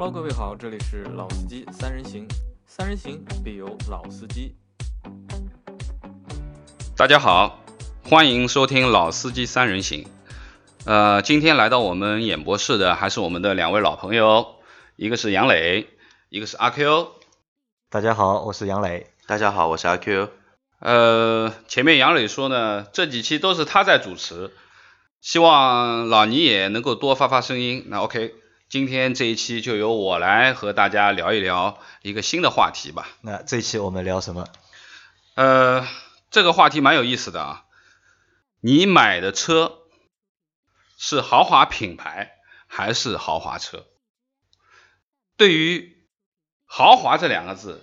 Hello，各位好，这里是老司机三人行，三人行必有老司机。大家好，欢迎收听老司机三人行。呃，今天来到我们演播室的还是我们的两位老朋友，一个是杨磊，一个是阿 Q。大家好，我是杨磊。大家好，我是阿 Q。呃，前面杨磊说呢，这几期都是他在主持，希望老倪也能够多发发声音。那 OK，今天这一期就由我来和大家聊一聊一个新的话题吧。那这一期我们聊什么？呃，这个话题蛮有意思的啊。你买的车是豪华品牌还是豪华车？对于豪华这两个字，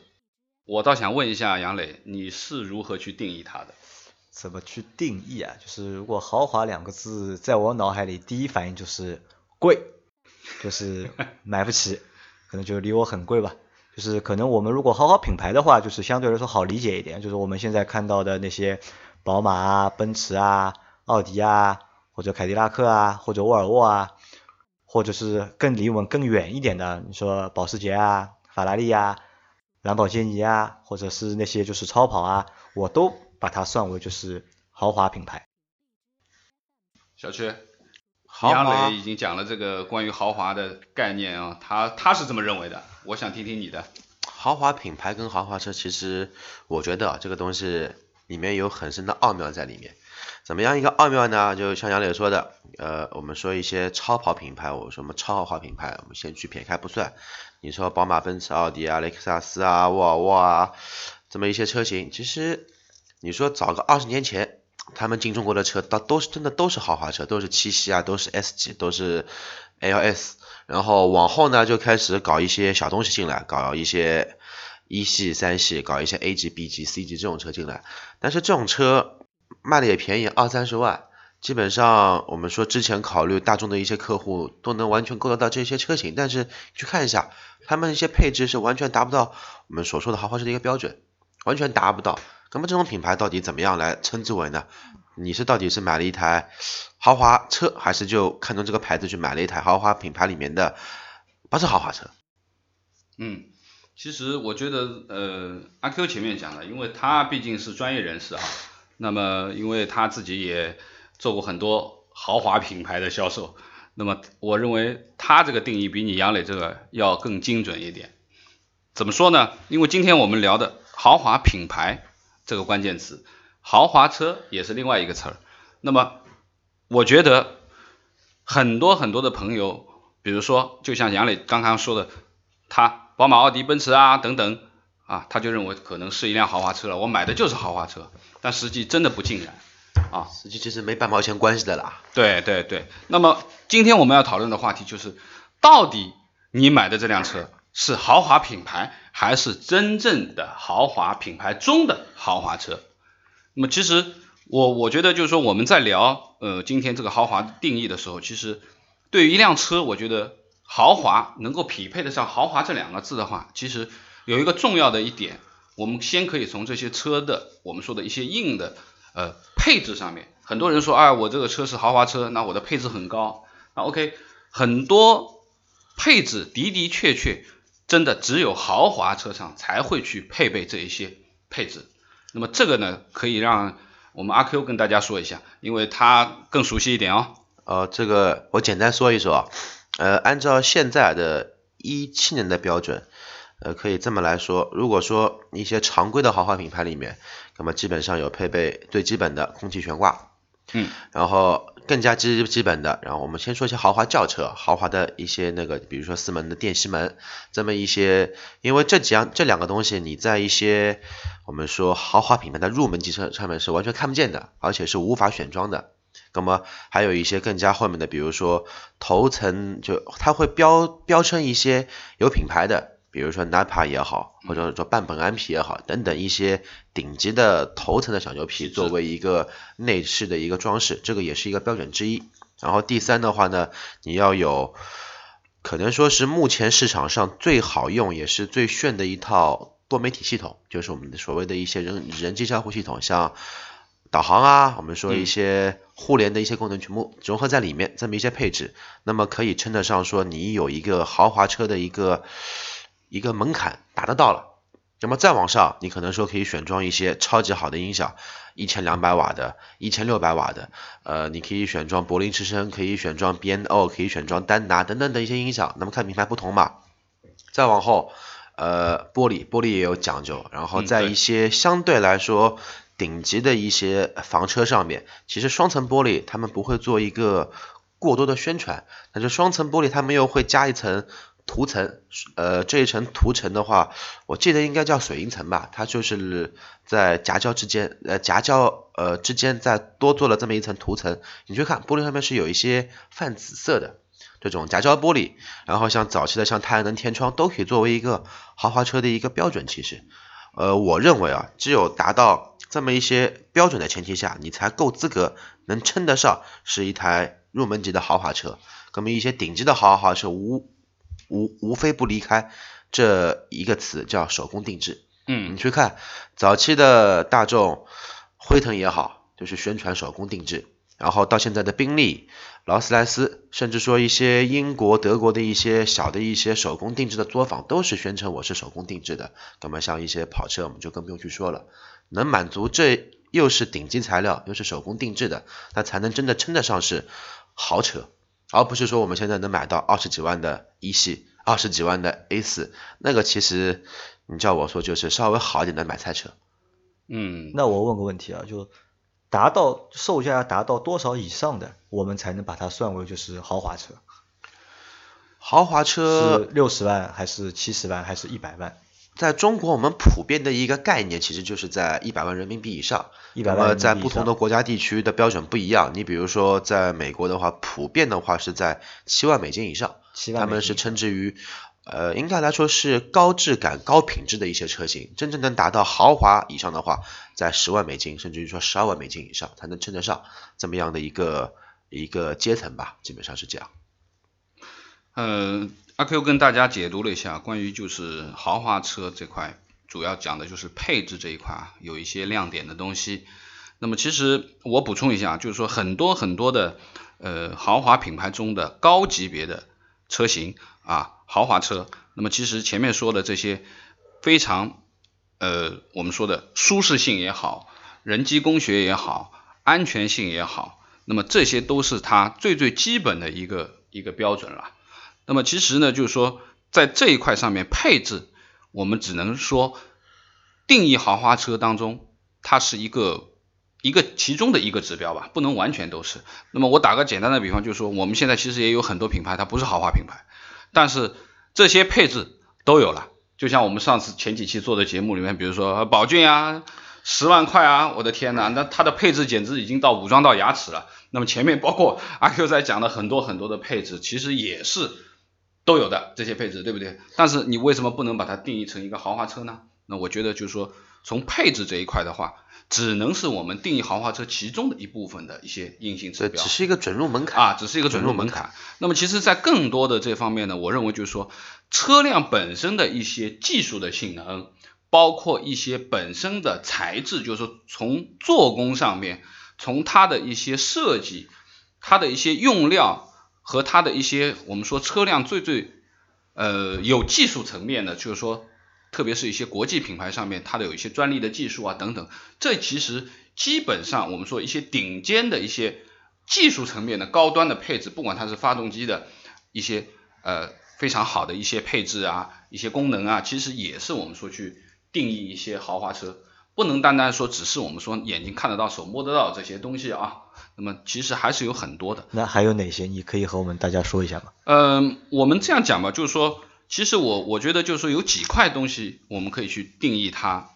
我倒想问一下杨磊，你是如何去定义它的？怎么去定义啊？就是如果豪华两个字，在我脑海里第一反应就是贵，就是买不起，可能就离我很贵吧。就是可能我们如果豪华品牌的话，就是相对来说好理解一点，就是我们现在看到的那些宝马啊、奔驰啊、奥迪啊，或者凯迪拉克啊，或者沃尔沃啊，或者是更离我们更远一点的，你说保时捷啊、法拉利啊。兰博基尼啊，或者是那些就是超跑啊，我都把它算为就是豪华品牌。小区，杨磊已经讲了这个关于豪华的概念啊，他他是这么认为的，我想听听你的。豪华品牌跟豪华车，其实我觉得啊这个东西里面有很深的奥妙在里面。怎么样一个奥妙呢？就像杨磊说的，呃，我们说一些超跑品牌，我说什么超豪华品牌，我们先去撇开不算。你说宝马、奔驰、奥迪啊、雷克萨斯啊、沃尔沃啊，这么一些车型，其实你说找个二十年前，他们进中国的车，倒都是真的都是豪华车，都是七系啊，都是 S 级，都是 LS。然后往后呢，就开始搞一些小东西进来，搞一些一系、三系，搞一些 A 级、B 级、C 级这种车进来。但是这种车卖的也便宜，二三十万。基本上我们说之前考虑大众的一些客户都能完全够得到这些车型，但是去看一下，他们一些配置是完全达不到我们所说的豪华车的一个标准，完全达不到。那么这种品牌到底怎么样来称之为呢？你是到底是买了一台豪华车，还是就看中这个牌子去买了一台豪华品牌里面的不是豪华车？嗯，其实我觉得呃阿 Q 前面讲了，因为他毕竟是专业人士啊，那么因为他自己也。做过很多豪华品牌的销售，那么我认为他这个定义比你杨磊这个要更精准一点。怎么说呢？因为今天我们聊的豪华品牌这个关键词，豪华车也是另外一个词儿。那么我觉得很多很多的朋友，比如说就像杨磊刚刚说的，他宝马、奥迪、奔驰啊等等啊，他就认为可能是一辆豪华车了，我买的就是豪华车，但实际真的不尽然。啊，实际其实没半毛钱关系的啦。对对对，那么今天我们要讨论的话题就是，到底你买的这辆车是豪华品牌，还是真正的豪华品牌中的豪华车？那么其实我我觉得就是说我们在聊呃今天这个豪华定义的时候，其实对于一辆车，我觉得豪华能够匹配得上豪华这两个字的话，其实有一个重要的一点，我们先可以从这些车的我们说的一些硬的。呃，配置上面，很多人说，哎，我这个车是豪华车，那我的配置很高。那 OK，很多配置的的确确，真的只有豪华车上才会去配备这一些配置。那么这个呢，可以让我们阿 Q 跟大家说一下，因为他更熟悉一点哦。呃，这个我简单说一说，呃，按照现在的一七年的标准。呃，可以这么来说，如果说一些常规的豪华品牌里面，那么基本上有配备最基本的空气悬挂，嗯，然后更加基基本的，然后我们先说一些豪华轿车，豪华的一些那个，比如说四门的电吸门，这么一些，因为这几样这两个东西，你在一些我们说豪华品牌的入门级车上面是完全看不见的，而且是无法选装的。那么还有一些更加后面的，比如说头层就它会标标称一些有品牌的。比如说 Napa 也好，或者说半本安皮也好，等等一些顶级的头层的小牛皮，作为一个内饰的一个装饰，这个也是一个标准之一。然后第三的话呢，你要有可能说是目前市场上最好用也是最炫的一套多媒体系统，就是我们的所谓的一些人人机交互系统，像导航啊，我们说一些互联的一些功能全部融合在里面，这么一些配置，那么可以称得上说你有一个豪华车的一个一个门槛达得到了。那么再往上，你可能说可以选装一些超级好的音响，一千两百瓦的、一千六百瓦的，呃，你可以选装柏林之声，可以选装 B&O，可以选装丹拿等等的一些音响。那么看品牌不同嘛。再往后，呃，玻璃玻璃也有讲究，然后在一些相对来说顶级的一些房车上面，其实双层玻璃他们不会做一个过多的宣传，但是双层玻璃他们又会加一层。涂层，呃，这一层涂层的话，我记得应该叫水银层吧，它就是在夹胶之间，呃，夹胶呃之间再多做了这么一层涂层。你去看玻璃上面是有一些泛紫色的这种夹胶玻璃，然后像早期的像太阳能天窗都可以作为一个豪华车的一个标准。其实，呃，我认为啊，只有达到这么一些标准的前提下，你才够资格能称得上是一台入门级的豪华车。那么一些顶级的豪华车无。无无非不离开这一个词，叫手工定制。嗯，你去看早期的大众、辉腾也好，就是宣传手工定制。然后到现在的宾利、劳斯莱斯，甚至说一些英国、德国的一些小的一些手工定制的作坊，都是宣称我是手工定制的。那么像一些跑车，我们就更不用去说了。能满足这又是顶级材料，又是手工定制的，那才能真的称得上是豪车。而不是说我们现在能买到二十几万的一系，二十几万的 A 四，那个其实你叫我说就是稍微好一点的买菜车。嗯，那我问个问题啊，就达到售价达到多少以上的，我们才能把它算为就是豪华车？豪华车是六十万还是七十万还是一百万？在中国，我们普遍的一个概念，其实就是在一百万人民币以上。一百万在不同的国家地区的标准不一样。你比如说，在美国的话，普遍的话是在七万美金以上。七万他们是称之于，呃，应该来说是高质感、高品质的一些车型。真正能达到豪华以上的话，在十万美金，甚至于说十二万美金以上，才能称得上这么样的一个一个阶层吧。基本上是这样。嗯。阿 Q 跟大家解读了一下关于就是豪华车这块，主要讲的就是配置这一块啊，有一些亮点的东西。那么其实我补充一下，就是说很多很多的呃豪华品牌中的高级别的车型啊，豪华车。那么其实前面说的这些非常呃我们说的舒适性也好，人机工学也好，安全性也好，那么这些都是它最最基本的一个一个标准了。那么其实呢，就是说在这一块上面配置，我们只能说定义豪华车当中，它是一个一个其中的一个指标吧，不能完全都是。那么我打个简单的比方，就是说我们现在其实也有很多品牌，它不是豪华品牌，但是这些配置都有了。就像我们上次前几期做的节目里面，比如说宝骏啊，十万块啊，我的天呐，那它的配置简直已经到武装到牙齿了。那么前面包括阿 Q 在讲的很多很多的配置，其实也是。都有的这些配置，对不对？但是你为什么不能把它定义成一个豪华车呢？那我觉得就是说，从配置这一块的话，只能是我们定义豪华车其中的一部分的一些硬性指标，只是一个准入门槛啊，只是一个准入门槛。那么其实，在更多的这方面呢，我认为就是说，车辆本身的一些技术的性能，包括一些本身的材质，就是说从做工上面，从它的一些设计，它的一些用料。和它的一些我们说车辆最最呃有技术层面的，就是说特别是一些国际品牌上面，它的有一些专利的技术啊等等，这其实基本上我们说一些顶尖的一些技术层面的高端的配置，不管它是发动机的一些呃非常好的一些配置啊，一些功能啊，其实也是我们说去定义一些豪华车。不能单单说只是我们说眼睛看得到、手摸得到这些东西啊，那么其实还是有很多的。那还有哪些？你可以和我们大家说一下吗？嗯，我们这样讲吧，就是说，其实我我觉得就是说有几块东西我们可以去定义它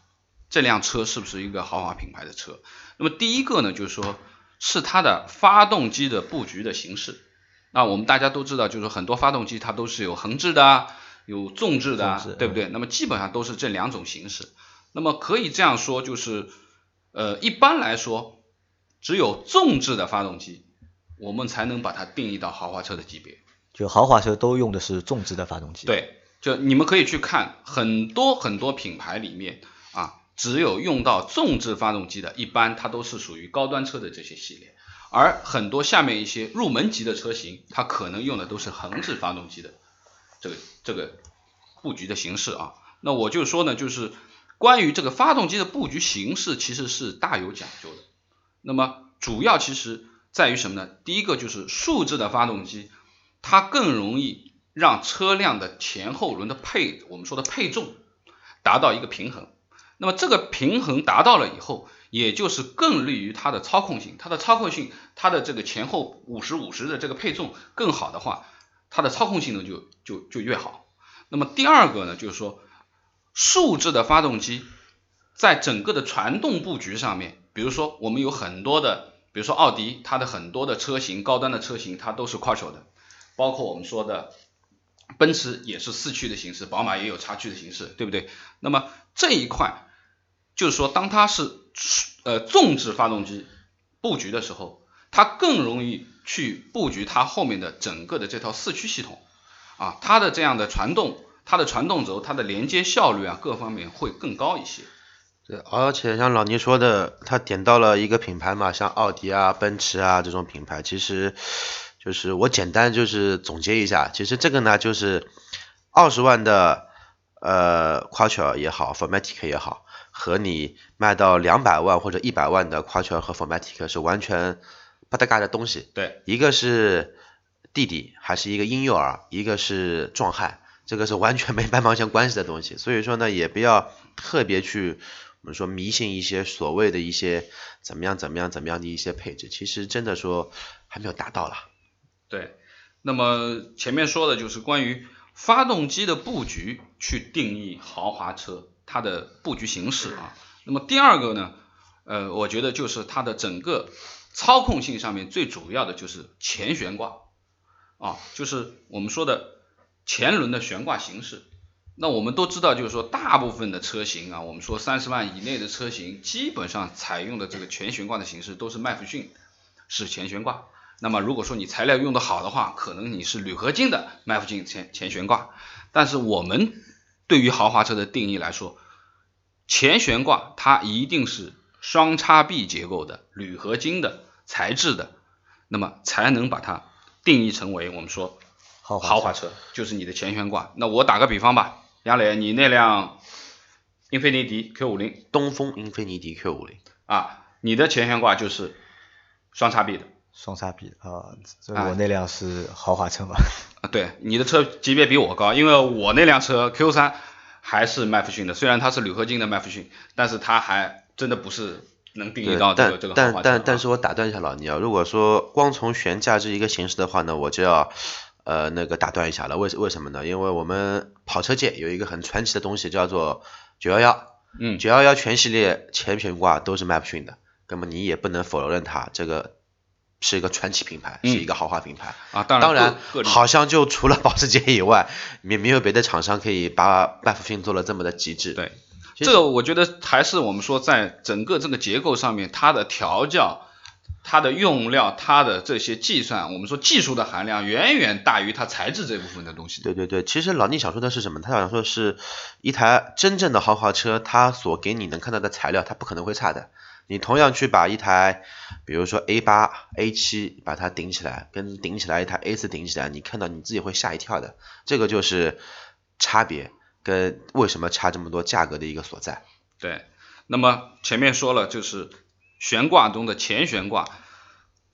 这辆车是不是一个豪华品牌的车。那么第一个呢，就是说是它的发动机的布局的形式。那我们大家都知道，就是很多发动机它都是有横置的、有纵置的，对不对？那么基本上都是这两种形式。那么可以这样说，就是，呃，一般来说，只有纵置的发动机，我们才能把它定义到豪华车的级别。就豪华车都用的是纵置的发动机。对，就你们可以去看很多很多品牌里面啊，只有用到纵置发动机的，一般它都是属于高端车的这些系列，而很多下面一些入门级的车型，它可能用的都是横置发动机的这个这个布局的形式啊。那我就说呢，就是关于这个发动机的布局形式，其实是大有讲究的。那么主要其实在于什么呢？第一个就是竖置的发动机，它更容易让车辆的前后轮的配，我们说的配重达到一个平衡。那么这个平衡达到了以后，也就是更利于它的操控性。它的操控性，它的这个前后五十五十的这个配重更好的话，它的操控性能就就就越好。那么第二个呢，就是说竖置的发动机在整个的传动布局上面，比如说我们有很多的，比如说奥迪，它的很多的车型，高端的车型它都是 quattro 的，包括我们说的奔驰也是四驱的形式，宝马也有叉驱的形式，对不对？那么这一块。就是说，当它是呃纵置发动机布局的时候，它更容易去布局它后面的整个的这套四驱系统啊，它的这样的传动，它的传动轴，它的连接效率啊，各方面会更高一些。对，而且像老倪说的，他点到了一个品牌嘛，像奥迪啊、奔驰啊这种品牌，其实就是我简单就是总结一下，其实这个呢就是二十万的呃 Quattro 也好，Formatic 也好。和你卖到两百万或者一百万的 Quattro 和 Formatic 是完全不搭嘎的东西。对，一个是弟弟还是一个婴幼儿，一个是壮汉，这个是完全没 半毛钱关系的东西。所以说呢，也不要特别去我们说迷信一些所谓的一些怎么样怎么样怎么样的一些配置，其实真的说还没有达到了。对，那么前面说的就是关于发动机的布局去定义豪华车。它的布局形式啊，那么第二个呢，呃，我觉得就是它的整个操控性上面最主要的就是前悬挂啊，就是我们说的前轮的悬挂形式。那我们都知道，就是说大部分的车型啊，我们说三十万以内的车型，基本上采用的这个全悬挂的形式都是麦弗逊是前悬挂。那么如果说你材料用的好的话，可能你是铝合金的麦弗逊前前悬挂。但是我们对于豪华车的定义来说，前悬挂它一定是双叉臂结构的铝合金的材质的，那么才能把它定义成为我们说豪华车，就是你的前悬挂。那我打个比方吧，杨磊，你那辆英菲尼迪 Q 五零，东风英菲尼迪 Q 五零啊，你的前悬挂就是双叉臂的，双叉臂啊，这我那辆是豪华车嘛？啊，对，你的车级别比我高，因为我那辆车 Q 三。还是麦弗逊的，虽然它是铝合金的麦弗逊，但是它还真的不是能定义到这个这个但但但但是我打断一下老倪啊，如果说光从悬架这一个形式的话呢，我就要呃那个打断一下了。为为什么呢？因为我们跑车界有一个很传奇的东西叫做九幺幺，嗯，九幺幺全系列前悬挂都是麦弗逊的，那么你也不能否认它这个。是一个传奇品牌，是一个豪华品牌啊。当然，好像就除了保时捷以外，没没有别的厂商可以把麦弗逊做了这么的极致。对，这个我觉得还是我们说在整个这个结构上面，它的调教、它的用料、它的这些计算，我们说技术的含量远远大于它材质这部分的东西。对对对，其实老聂想说的是什么？他想说是一台真正的豪华车，它所给你能看到的材料，它不可能会差的。你同样去把一台，比如说 A 八、A 七，把它顶起来，跟顶起来一台 A 四顶起来，你看到你自己会吓一跳的。这个就是差别跟为什么差这么多价格的一个所在。对，那么前面说了，就是悬挂中的前悬挂，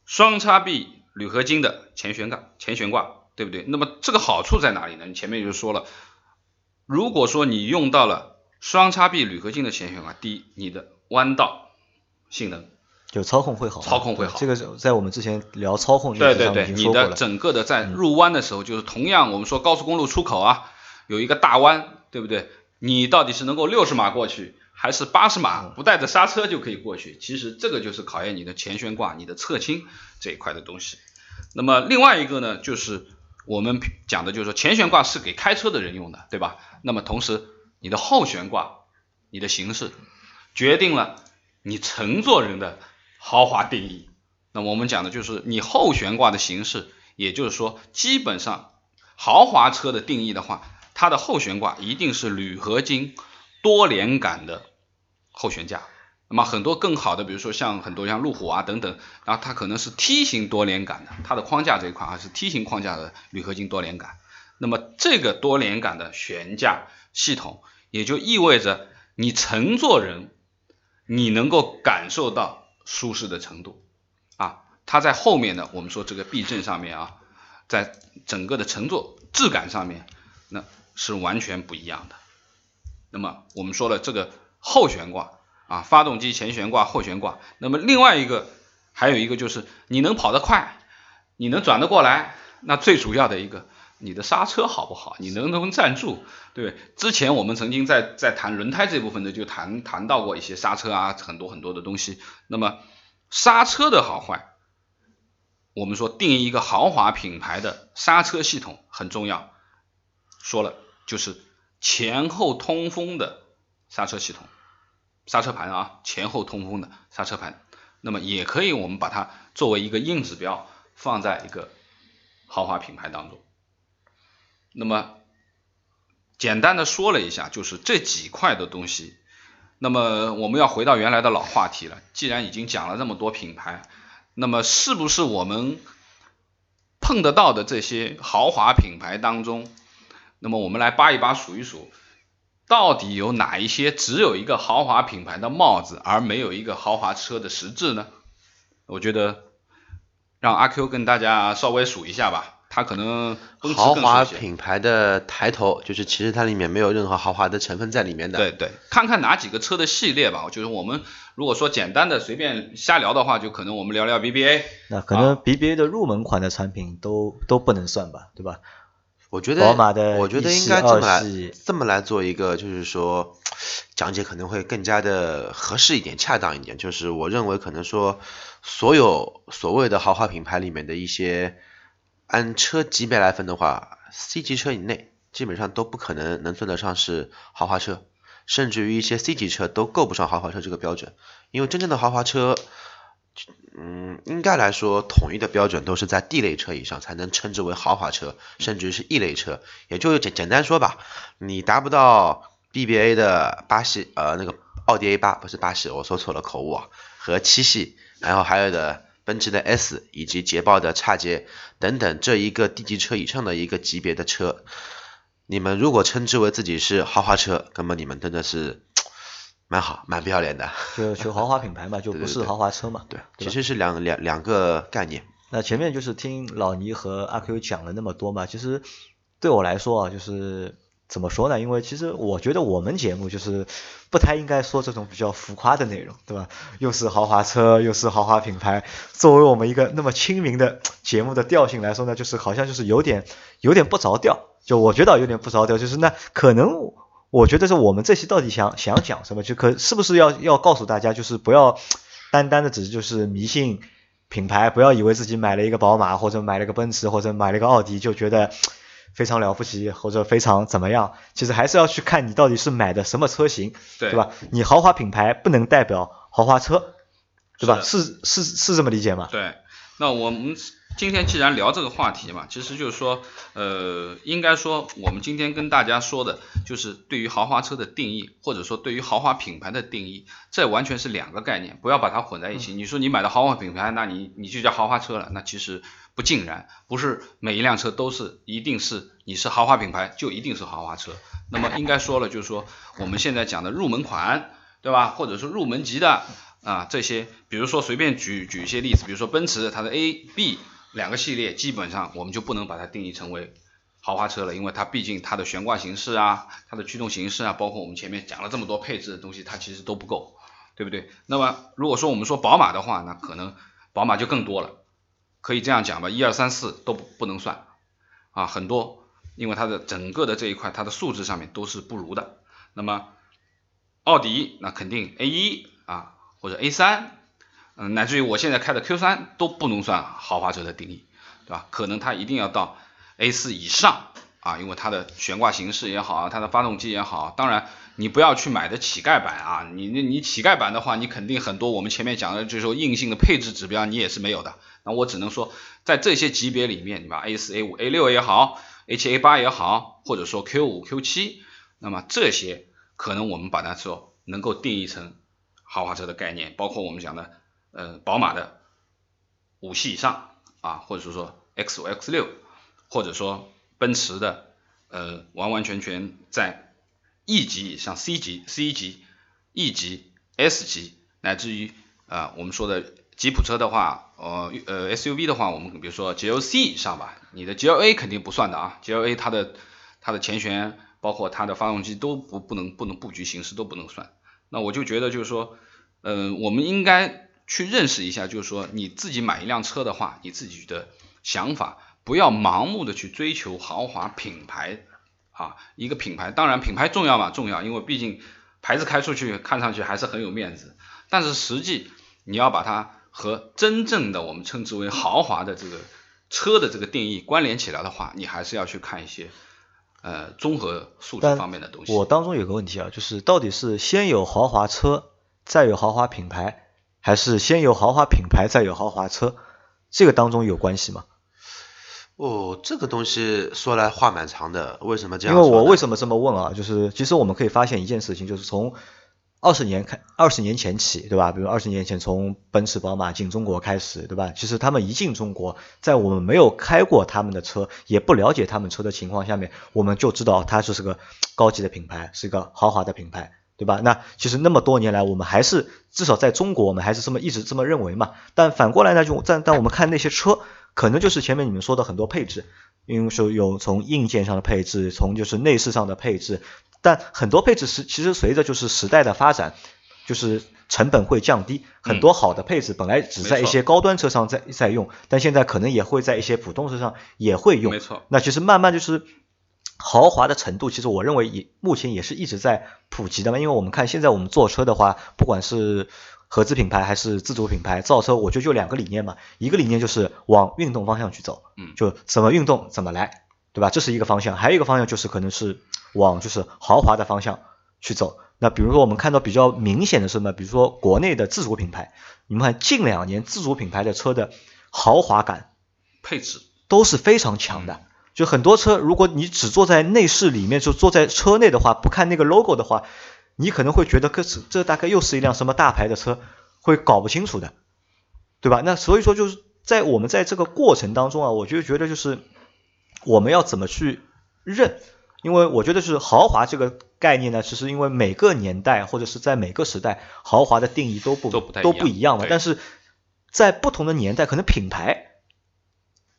双叉臂铝合金的前悬挂，前悬挂，对不对？那么这个好处在哪里呢？你前面就说了，如果说你用到了双叉臂铝合金的前悬挂，第一，你的弯道。性能就操控会好，操控会好。这个在我们之前聊操控对对对，你的整个的在入弯的时候，就是同样我们说高速公路出口啊，有一个大弯，对不对？你到底是能够六十码过去，还是八十码不带着刹车就可以过去？其实这个就是考验你的前悬挂、你的侧倾这一块的东西。那么另外一个呢，就是我们讲的就是说前悬挂是给开车的人用的，对吧？那么同时你的后悬挂、你的形式决定了。你乘坐人的豪华定义，那么我们讲的就是你后悬挂的形式，也就是说，基本上豪华车的定义的话，它的后悬挂一定是铝合金多连杆的后悬架。那么很多更好的，比如说像很多像路虎啊等等，然后它可能是梯形多连杆的，它的框架这一块还是梯形框架的铝合金多连杆。那么这个多连杆的悬架系统，也就意味着你乘坐人，你能够感受到舒适的程度啊。它在后面呢，我们说这个避震上面啊，在整个的乘坐质感上面，那是完全不一样的。那么我们说了这个后悬挂啊，发动机前悬挂、后悬挂。那么另外一个还有一个就是你能跑得快，你能转得过来，那最主要的一个。你的刹车好不好？你能不能站住？对对？之前我们曾经在在谈轮胎这部分的，就谈谈到过一些刹车啊，很多很多的东西。那么刹车的好坏，我们说定义一个豪华品牌的刹车系统很重要。说了就是前后通风的刹车系统，刹车盘啊，前后通风的刹车盘。那么也可以我们把它作为一个硬指标，放在一个豪华品牌当中。那么简单的说了一下，就是这几块的东西。那么我们要回到原来的老话题了。既然已经讲了那么多品牌，那么是不是我们碰得到的这些豪华品牌当中，那么我们来扒一扒、数一数，到底有哪一些只有一个豪华品牌的帽子，而没有一个豪华车的实质呢？我觉得让阿 Q 跟大家稍微数一下吧。它可能豪华品牌的抬头，就是其实它里面没有任何豪华的成分在里面的。对对，看看哪几个车的系列吧。就是我们如果说简单的随便瞎聊的话，就可能我们聊聊 BBA。那可能 BBA 的入门款的产品都都不能算吧，对吧？我觉得宝马的我觉得应该这么来这么来做一个，就是说讲解可能会更加的合适一点、恰当一点。就是我认为可能说所有所谓的豪华品牌里面的一些。按车级别来分的话，C 级车以内基本上都不可能能算得上是豪华车，甚至于一些 C 级车都够不上豪华车这个标准。因为真正的豪华车，嗯，应该来说统一的标准都是在 D 类车以上才能称之为豪华车，甚至于是 E 类车。也就简简单说吧，你达不到 BBA 的八系，呃，那个奥迪 A 八不是八系，我说错了，口误啊，和七系，然后还有的。奔驰的 S 以及捷豹的叉捷等等这一个 D 级车以上的一个级别的车，你们如果称之为自己是豪华车，那么你们真的是蛮好，蛮不要脸的。就就豪华品牌嘛，就不是豪华车嘛。对，其实是两两两个概念。那前面就是听老倪和阿 Q 讲了那么多嘛，其实对我来说啊，就是。怎么说呢？因为其实我觉得我们节目就是不太应该说这种比较浮夸的内容，对吧？又是豪华车，又是豪华品牌，作为我们一个那么亲民的节目的调性来说呢，就是好像就是有点有点不着调。就我觉得有点不着调，就是那可能我觉得是我们这期到底想想讲什么？就可是不是要要告诉大家，就是不要单单的只是就是迷信品牌，不要以为自己买了一个宝马或者买了个奔驰或者买了个奥迪就觉得。非常了不起，或者非常怎么样？其实还是要去看你到底是买的什么车型，对吧？你豪华品牌不能代表豪华车，对吧？是是是这么理解吗？对，那我们今天既然聊这个话题嘛，其实就是说，呃，应该说我们今天跟大家说的，就是对于豪华车的定义，或者说对于豪华品牌的定义，这完全是两个概念，不要把它混在一起。你说你买的豪华品牌，那你你就叫豪华车了，那其实。不尽然，不是每一辆车都是一定是你是豪华品牌就一定是豪华车。那么应该说了，就是说我们现在讲的入门款，对吧？或者说入门级的啊这些，比如说随便举举一些例子，比如说奔驰它的 A、B 两个系列，基本上我们就不能把它定义成为豪华车了，因为它毕竟它的悬挂形式啊、它的驱动形式啊，包括我们前面讲了这么多配置的东西，它其实都不够，对不对？那么如果说我们说宝马的话，那可能宝马就更多了。可以这样讲吧，一二三四都不不能算啊，很多，因为它的整个的这一块，它的素质上面都是不如的。那么奥迪那肯定 A 一啊或者 A 三，嗯，乃至于我现在开的 Q 三都不能算豪华车的定义，对吧？可能它一定要到 A 四以上啊，因为它的悬挂形式也好，它的发动机也好，当然。你不要去买的乞丐版啊！你你你乞丐版的话，你肯定很多我们前面讲的，就是说硬性的配置指标你也是没有的。那我只能说，在这些级别里面，你把 A 四、A 五、A 六也好，H A 八也好，或者说 Q 五、Q 七，那么这些可能我们把它说能够定义成豪华车的概念，包括我们讲的呃宝马的五系以上啊，或者是说 X 五、X 六，或者说奔驰的呃完完全全在 E 级以上、C 级、C 级、E 级、S 级，乃至于啊我们说的吉普车的话，呃呃 SUV 的话，我们比如说 GLC 以上吧，你的 GLA 肯定不算的啊，GLA 它的它的前悬包括它的发动机都不不能不能布局形式都不能算。那我就觉得就是说，嗯、我们应该去认识一下，就是说你自己买一辆车的话，你自己的想法不要盲目的去追求豪华品牌啊，一个品牌当然品牌重要嘛，重要，因为毕竟牌子开出去看上去还是很有面子，但是实际你要把它和真正的我们称之为豪华的这个车的这个定义关联起来的话，你还是要去看一些呃综合素质方面的东西。我当中有个问题啊，就是到底是先有豪华车，再有豪华品牌，还是先有豪华品牌再有豪华车？这个当中有关系吗？哦，这个东西说来话蛮长的，为什么这因样因？为我为什么这么问啊？就是其实我们可以发现一件事情，就是从二十年开二十年前起，对吧？比如二十年前从奔驰、宝马进中国开始，对吧？其实他们一进中国，在我们没有开过他们的车，也不了解他们车的情况下面，我们就知道它就是个高级的品牌，是一个豪华的品牌。对吧？那其实那么多年来，我们还是至少在中国，我们还是这么一直这么认为嘛。但反过来呢，就但但我们看那些车，可能就是前面你们说的很多配置，因为说有从硬件上的配置，从就是内饰上的配置，但很多配置是其实随着就是时代的发展，就是成本会降低，很多好的配置本来只在一些高端车上在在用，但现在可能也会在一些普通车上也会用。没错，那其实慢慢就是豪华的程度，其实我认为也目前也是一直在普及的嘛。因为我们看现在我们坐车的话，不管是合资品牌还是自主品牌造车，我觉得就两个理念嘛，一个理念就是往运动方向去走，嗯就怎么运动怎么来，对吧？这是一个方向，还有一个方向就是可能是往就是豪华的方向去走。那比如说我们看到比较明显的是什么？比如说国内的自主品牌，你们看近两年自主品牌的车的豪华感配置都是非常强的。就很多车，如果你只坐在内饰里面，就坐在车内的话，不看那个 logo 的话，你可能会觉得这这大概又是一辆什么大牌的车，会搞不清楚的，对吧？那所以说就是在我们在这个过程当中啊，我就觉得就是我们要怎么去认，因为我觉得是豪华这个概念呢，其实因为每个年代或者是在每个时代，豪华的定义都不都不一样嘛。但是在不同的年代，可能品牌，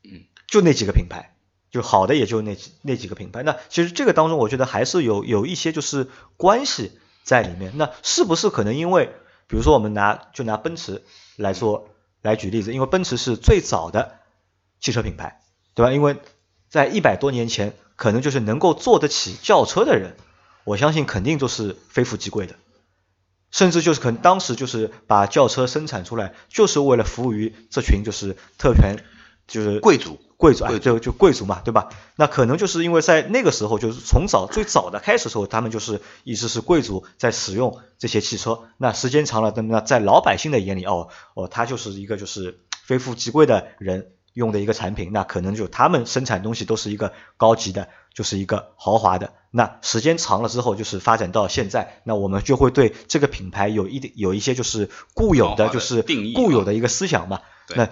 嗯，就那几个品牌。就好的也就那几那几个品牌，那其实这个当中我觉得还是有有一些就是关系在里面。那是不是可能因为，比如说我们拿就拿奔驰来说来举例子，因为奔驰是最早的汽车品牌，对吧？因为在一百多年前，可能就是能够坐得起轿车的人，我相信肯定都是非富即贵的，甚至就是可能当时就是把轿车生产出来，就是为了服务于这群就是特权，就是贵族贵族啊，就就贵族嘛，对吧？那可能就是因为在那个时候，就是从早最早的开始的时候，他们就是一直是贵族在使用这些汽车。那时间长了，那那在老百姓的眼里，哦哦，他就是一个就是非富即贵的人用的一个产品。那可能就他们生产东西都是一个高级的，就是一个豪华的。那时间长了之后，就是发展到现在，那我们就会对这个品牌有一点有一些就是固有的就是固有的一个思想嘛。那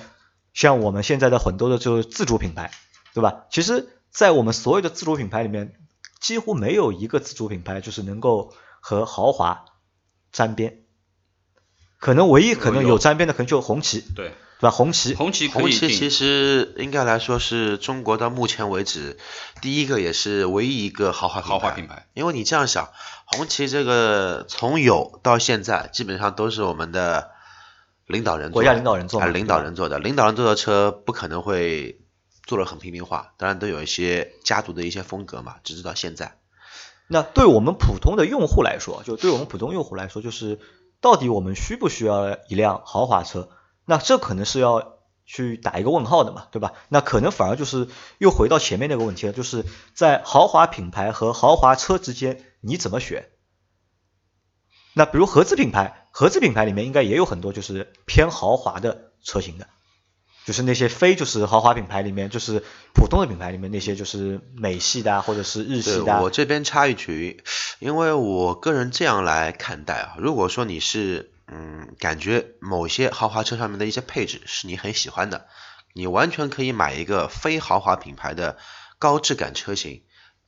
像我们现在的很多的就是自主品牌，对吧？其实，在我们所有的自主品牌里面，几乎没有一个自主品牌就是能够和豪华沾边。可能唯一可能有有沾边的，可能就红旗，对，对吧？红旗，红旗可以定红旗其实应该来说是中国到目前为止第一个也是唯一一个豪华豪华品牌，因为你这样想，红旗这个从有到现在基本上都是我们的领导人做国家领导人做嘛哎领导人做的，领导人做的车不可能会做的很平民化，当然都有一些家族的一些风格嘛，直至到现在。那对我们普通的用户来说，就对我们普通用户来说，就是到底我们需不需要一辆豪华车？那这可能是要去打一个问号的嘛，对吧？那可能反而就是又回到前面那个问题了，就是在豪华品牌和豪华车之间你怎么选？那比如合资品牌，合资品牌里面应该也有很多就是偏豪华的车型的，就是那些非就是豪华品牌里面，就是普通的品牌里面那些就是美系的啊，或者是日系的，我这边插一句，因为我个人这样来看待啊，如果说你是嗯，感觉某些豪华车上面的一些配置是你很喜欢的，你完全可以买一个非豪华品牌的高质感车型，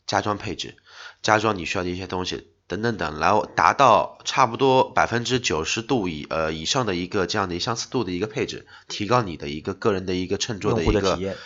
加装配置，加装你需要的一些东西。等等等，然后达到差不多百分之九十度以呃以上的一个这样的一相似度的一个配置，提高你的一个个人的一个乘坐的一个体验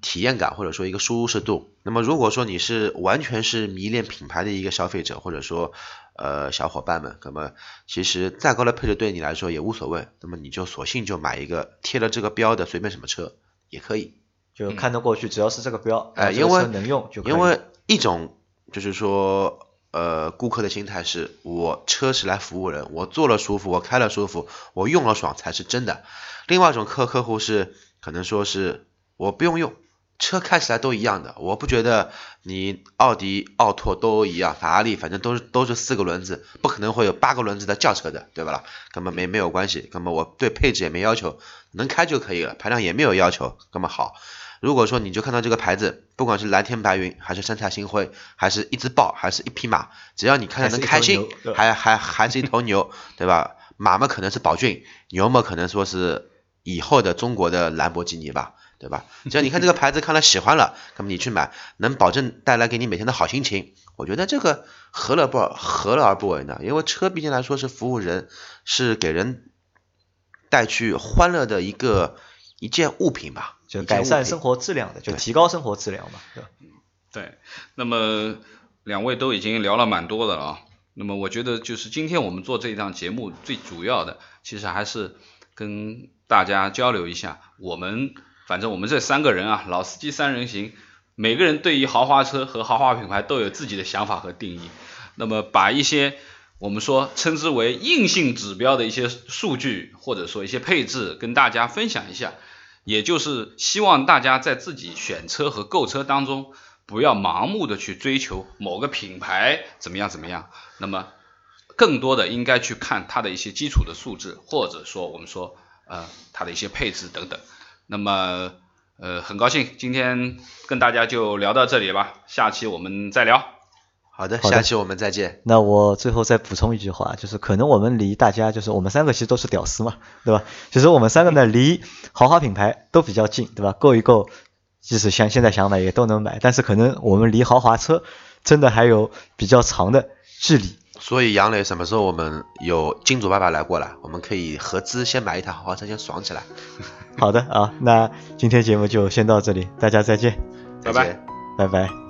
体验感或者说一个舒适度。那么如果说你是完全是迷恋品牌的一个消费者，或者说呃小伙伴们，那么其实再高的配置对你来说也无所谓，那么你就索性就买一个贴了这个标的随便什么车也可以，就看得过去，只要是这个标，哎，因为能用就可以。因为一种就是说。呃，顾客的心态是我车是来服务人，我坐了舒服，我开了舒服，我用了爽才是真的。另外一种客客户是可能说是我不用用，车开起来都一样的，我不觉得你奥迪、奥拓都一样，法拉利反正都是都是四个轮子，不可能会有八个轮子的轿车的，对吧？根本没没有关系，根本我对配置也没要求，能开就可以了，排量也没有要求，那么好。如果说你就看到这个牌子，不管是蓝天白云，还是山茶星辉，还是一只豹，还是一匹马，只要你看着能开心，还还还是一头牛，对吧？马嘛可能是宝骏，牛嘛可能说是以后的中国的兰博基尼吧，对吧？只要你看这个牌子看了喜欢了，那么你去买，能保证带来给你每天的好心情，我觉得这个何乐不何乐而不为呢？因为车毕竟来说是服务人，是给人带去欢乐的一个一件物品吧。就改善生活质量的，就提高生活质量嘛，对吧？对，那么两位都已经聊了蛮多的了啊。那么我觉得就是今天我们做这档节目最主要的，其实还是跟大家交流一下，我们反正我们这三个人啊，老司机三人行，每个人对于豪华车和豪华品牌都有自己的想法和定义。那么把一些我们说称之为硬性指标的一些数据，或者说一些配置，跟大家分享一下。也就是希望大家在自己选车和购车当中，不要盲目的去追求某个品牌怎么样怎么样，那么更多的应该去看它的一些基础的素质，或者说我们说呃它的一些配置等等。那么呃很高兴今天跟大家就聊到这里吧，下期我们再聊。好的，下期我们再见。那我最后再补充一句话，就是可能我们离大家，就是我们三个其实都是屌丝嘛，对吧？其实我们三个呢，离豪华品牌都比较近，对吧？够一够，即使像现在想买也都能买，但是可能我们离豪华车真的还有比较长的距离。所以杨磊什么时候我们有金主爸爸来过来，我们可以合资先买一台豪华车，先爽起来。好的啊，那今天节目就先到这里，大家再见，拜拜，拜拜。